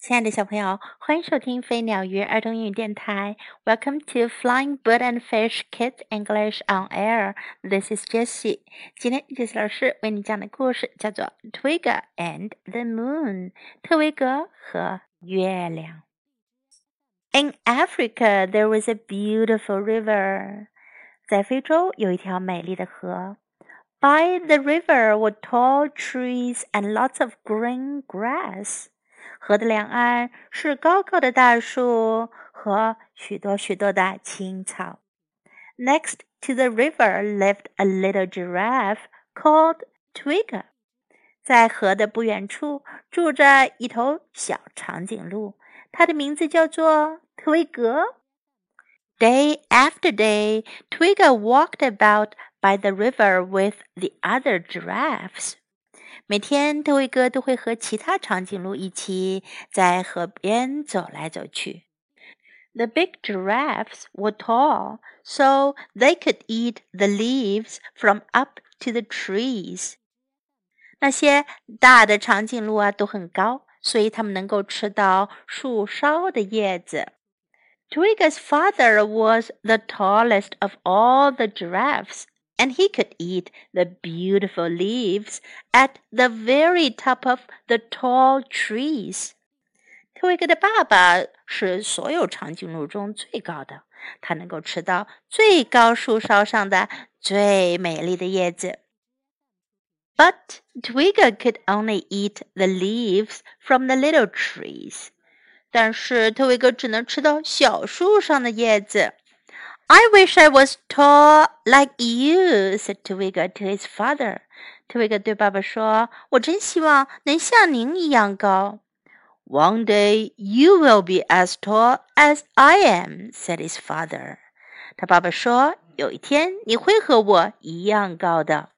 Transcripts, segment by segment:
亲爱的小朋友，欢迎收听飞鸟鱼儿童英语电台。Welcome to Flying Bird and Fish Kids English on Air. This is Jessie. 今天 Jessie 老师为你讲的故事叫做《Twiga and the Moon》。特维格和月亮。In Africa, there was a beautiful river. 在非洲有一条美丽的河。By the river were tall trees and lots of green grass. 河的两岸是高高的大树和许多许多的青草。Next to the river lived a little giraffe called Twiga。在河的不远处住着一头小长颈鹿，它的名字叫做推格。Day after day, Twiga walked about by the river with the other giraffes. 每天，特卫哥都会和其他长颈鹿一起在河边走来走去。The big giraffes were tall, so they could eat the leaves from up to the trees. 那些大的长颈鹿啊都很高，所以它们能够吃到树梢的叶子。Twiga's father was the tallest of all the giraffes and he could eat the beautiful leaves at the very top of the tall trees. 特维格的爸爸是所有长颈鹿中最高的，他能够吃到最高树梢上的最美丽的叶子。But Twiga could only eat the leaves from the little trees. 但是特维格只能吃到小树上的叶子。I wish I was tall like you," said Twiga to his father. Twiga 对爸爸说：“我真希望能像您一样高。” One day you will be as tall as I am," said his father. 他爸爸说：“有一天你会和我一样高的。”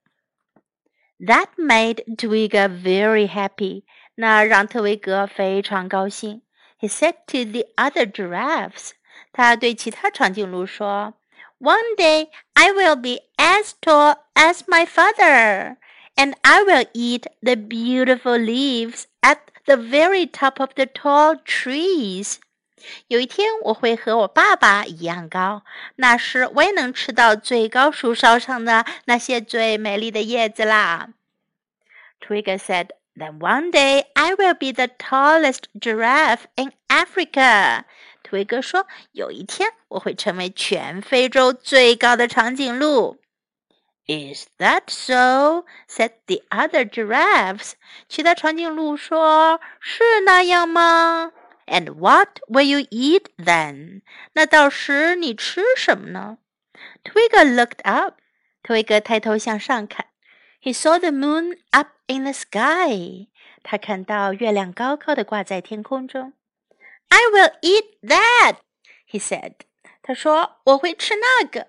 That made Twiga very happy. 那让特维格非常高兴。He said to the other giraffes. 他对其他长颈鹿说：“One day I will be as tall as my father, and I will eat the beautiful leaves at the very top of the tall trees。”有一天我会和我爸爸一样高，那时我也能吃到最高树梢上的那些最美丽的叶子啦。Twiga said. Then one day I will be the tallest giraffe in Africa, 维格说：“有一天我会成为全非洲最高的长颈鹿。” Is that so? said the other giraffes. 其他长颈鹿说：“是那样吗？”And what will you eat then? 那到时你吃什么呢？Twigger looked up. 特维格抬头向上看。He saw the moon up in the sky. 他看到月亮高高的挂在天空中。I will eat that, he said. 他说我会吃那个。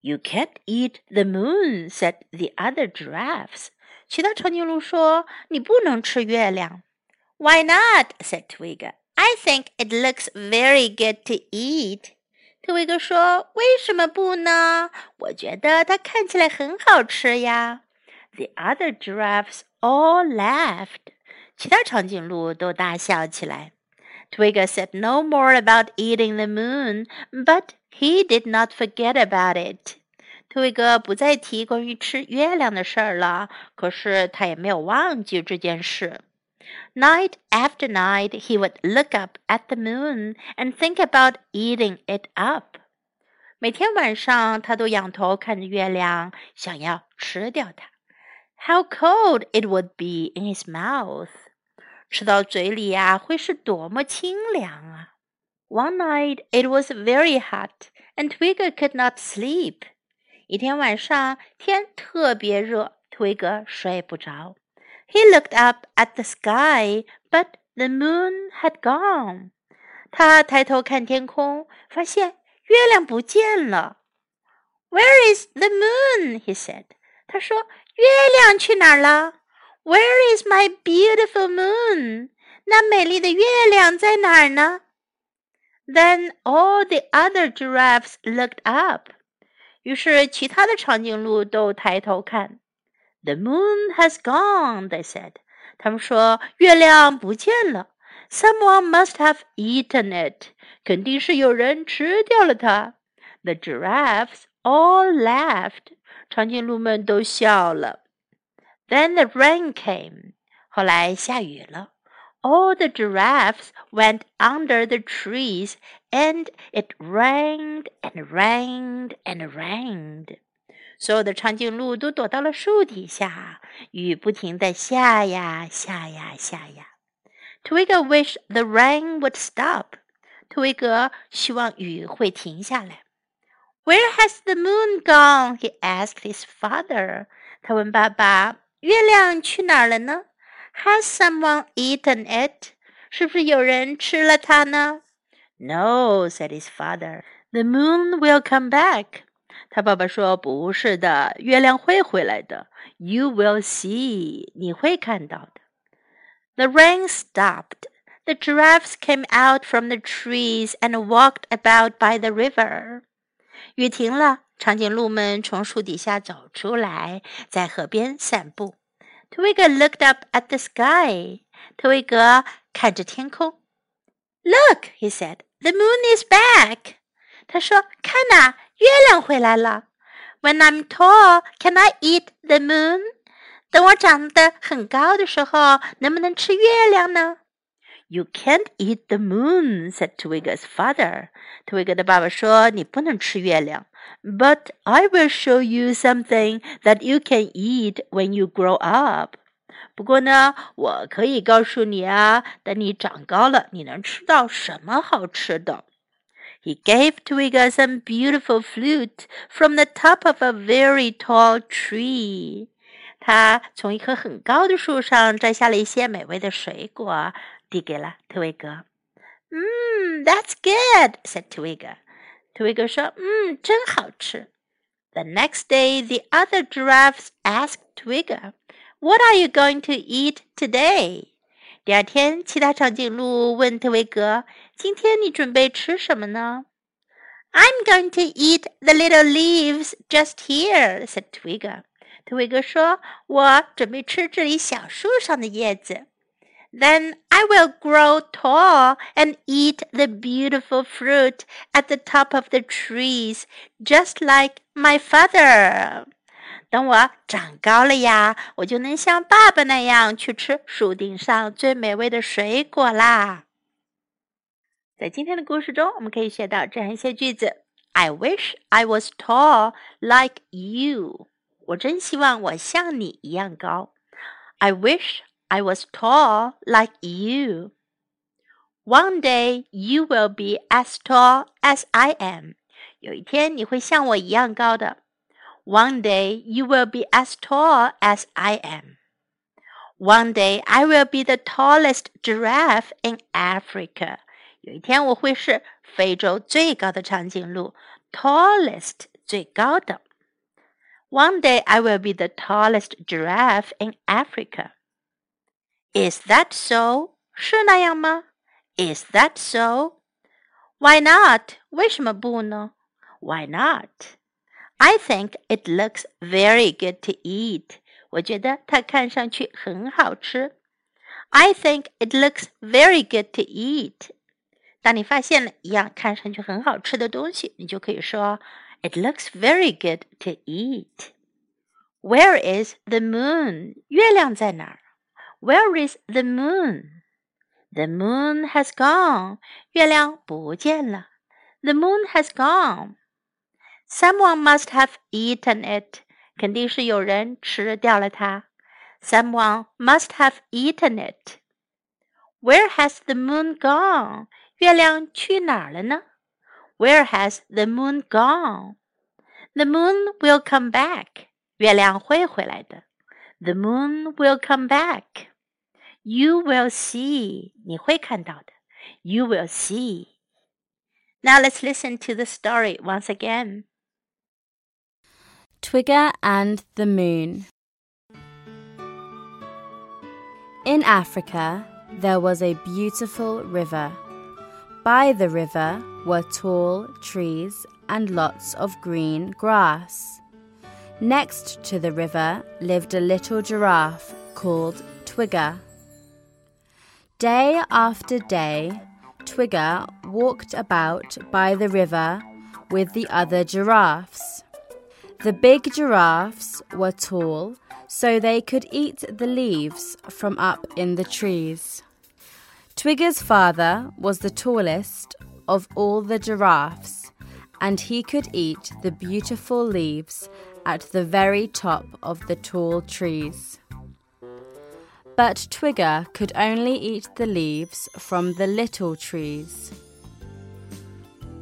You can't eat the moon, said the other giraffes. 其他长颈鹿说你不能吃月亮。Why not? said Twigger. I think it looks very good to eat. 特维格说：“为什么不呢？我觉得它看起来很好吃呀。” The other giraffes all laughed. 其他长颈鹿都大笑起来。 Twiga said no more about eating the moon, but he did not forget about it. 特威哥不再提关于吃月亮的事儿了，可是他也没有忘记这件事。Night after night, he would look up at the moon and think about eating it up. 每天晚上，他都仰头看着月亮，想要吃掉它。How cold it would be in his mouth! 吃到嘴里呀，会是多么清凉啊！One night it was very hot, and Twigger could not sleep. 一天晚上天特别热，Twigger 睡不着。He looked up at the sky, but the moon had gone. 他抬头看天空，发现月亮不见了。Where is the moon? He said. 他说：“月亮去哪儿了？” Where is my beautiful moon? 那美丽的月亮在哪儿呢？Then all the other giraffes looked up. 于是其他的长颈鹿都抬头看。The moon has gone, they said. 他们说月亮不见了。 Someone must have eaten it. 肯定是有人吃掉了它。The giraffes all laughed. 长颈鹿们都笑了。 then the rain came. 后来下雨了。All the giraffes went under the trees, and it rained and rained and rained. 所有的长颈鹿都躲到了树底下，雨不停的下呀下呀下呀。Twiga wished the rain would stop. 图维格希望雨会停下来。Where has the moon gone? He asked his father. 他问爸爸月亮去哪儿了呢？”Has someone eaten it? 是不是有人吃了它呢？No, said his father. The moon will come back. 他爸爸说：“不是的，月亮会回来的。You will see，你会看到的。” The rain stopped. The giraffes came out from the trees and walked about by the river. 雨停了， 长颈鹿们从树底下走出来，在河边散步。特威格 looked up at the sky. 特维格看着天空。Look, he said, the moon is back. 他说：“看呐，月亮回来了。When I'm tall, can I eat the moon？等我长得很高的时候，能不能吃月亮呢 You can't eat the moon," said Twiga's father. Twiga 的爸爸说：“你不能吃月亮。” I will show you something that you can eat when you grow up. 不过呢，我可以告诉你啊，等你长高了，你能吃到什么好吃的。He gave Twiga some beautiful fruit from the top of a very tall tree. 他从一棵很高的树上摘下了一些美味的水果，递给了特维格。嗯，That's good，said Twiga。Twiga 说：“嗯，真好吃。” The next day, the other giraffes asked Twiga, "What are you going to eat today?" 第二天，其他长颈鹿问特维格：“今天你准备吃什么呢？”“I'm going to eat the little leaves just here,” said Twiga。特维格说：“我准备吃这里小树上的叶子。” ”“Then I will grow tall and eat the beautiful fruit at the top of the trees, just like my father.” 等我长高了呀，我就能像爸爸那样去吃树顶上最美味的水果啦。在今天的故事中，我们可以学到这样一些句子：I wish I was tall like you。我真希望我像你一样高。I wish I was tall like you. One day you will be as tall as I am. 有一天你会像我一样高的。one day you will be as tall as I am. One day I will be the tallest giraffe in Africa. 有一天我会是非洲最高的长颈鹿，tallest 最高的。One day I will be the tallest giraffe in Africa. Is that so? 是那样吗？Is that so? Why not? 为什么不呢？Why not? I think it looks very good to eat. 我觉得它看上去很好吃。I think it looks very good to eat. 当你发现了一样看上去很好吃的东西，你就可以说 It looks very good to eat. Where is the moon? 月亮在哪儿 ？Where is the moon? The moon has gone. 月亮不见了。The moon has gone. Someone must have eaten it. 肯定是有人吃掉了它。Someone must have eaten it. Where has the moon gone? 月亮去哪儿了呢？Where has the moon gone? The moon will come back. 月亮会回来的。The moon will come back. You will see. 你会看到的。You will see. Now let's listen to the story once again. Twiga and the Moon. In Africa, there was a beautiful river. By the river were tall trees and lots of green grass. Next to the river lived a little giraffe called Twiga. Day after day, Twiga walked about by the river with the other giraffes. The big giraffes were tall, so they could eat the leaves from up in the trees. Twiga's father was the tallest of all the giraffes, and he could eat the beautiful leaves at the very top of the tall trees. But Twiga could only eat the leaves from the little trees.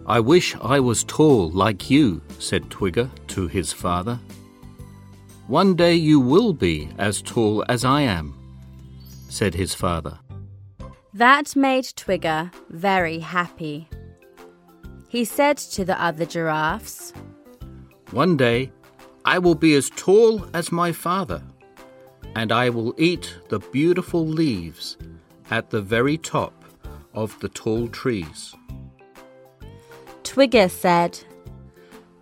I wish I was tall like you, said Twiga to his father. One day you will be as tall as I am, said his father. That made Twiga very happy. He said to the other giraffes, One day I will be as tall as my father, and I will eat the beautiful leaves at the very top of the tall trees. Twiga said,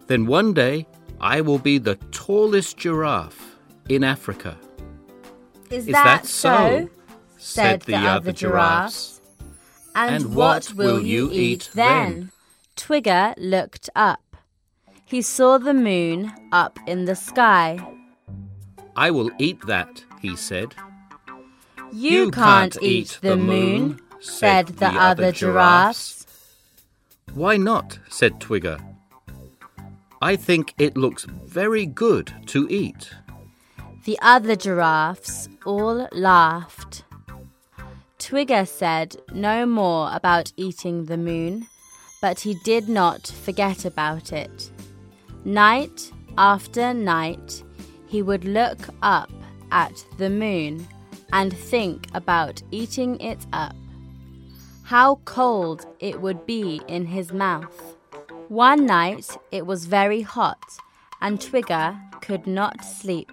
Then one day I will be the tallest giraffe in Africa. Is, Is that so? said the other giraffes. And, what will you eat then? Twiga looked up. He saw the moon up in the sky. I will eat that, he said. You, can't, eat the moon, said the other giraffes. Why not? said Twiga. I think it looks very good to eat. The other giraffes all laughed. Twiga said no more about eating the moon, but he did not forget about it. Night after night, he would look up at the moon and think about eating it up. How cold it would be in his mouth. One night it was very hot, and Twiga could not sleep.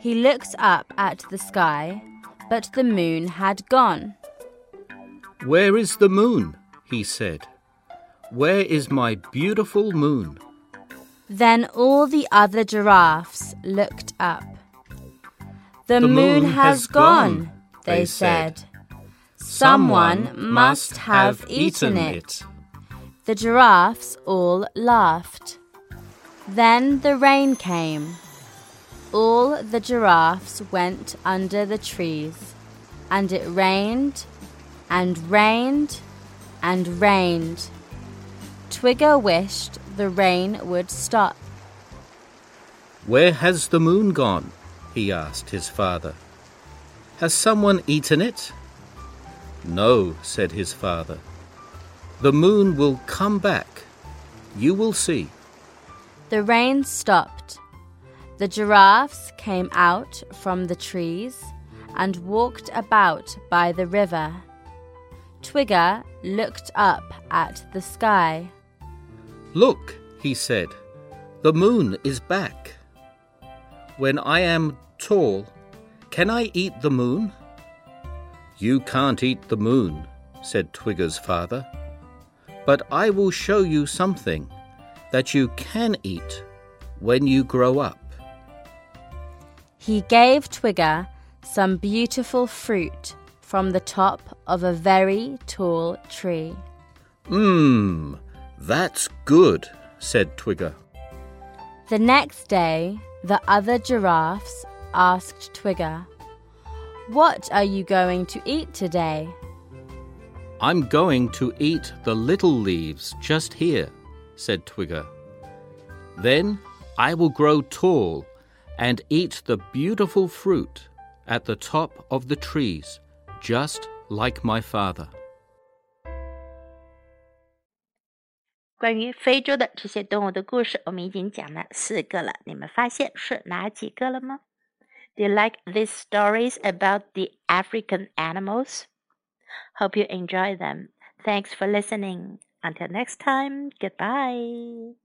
He looked up at the sky, but the moon had gone. Where is the moon? he said. Where is my beautiful moon? Then all the other giraffes looked up. The, The moon, moon has gone, gone, they said. Someone must have eaten it. The giraffes all laughed. Then the rain came. All the giraffes went under the trees, and it rained and rained and rained. Twiga wished the rain would stop. Where has the moon gone? he asked his father. Has someone eaten it? No, said his father. The moon will come back. You will see. The rain stopped. The giraffes came out from the trees and walked about by the river. Twiga looked up at the sky. Look, he said, the moon is back. When I am tall, can I eat the moon? You can't eat the moon, said Twiga's father. But I will show you something that you can eat when you grow up. He gave Twiga some beautiful fruit from the top of a very tall tree. Mmm, that's good, said Twiga. The next day, the other giraffes asked Twiga, What are you going to eat today? I'm going to eat the little leaves just here, said Twiga. Then I will grow tall and eat the beautiful fruit at the top of the trees, just like my father. 关于非洲的这些动物的故事，我们已经讲了四个了。你们发现是哪几个了吗？Do you like these stories about the African animals? Hope you enjoy them. Thanks for listening. Until next time, goodbye.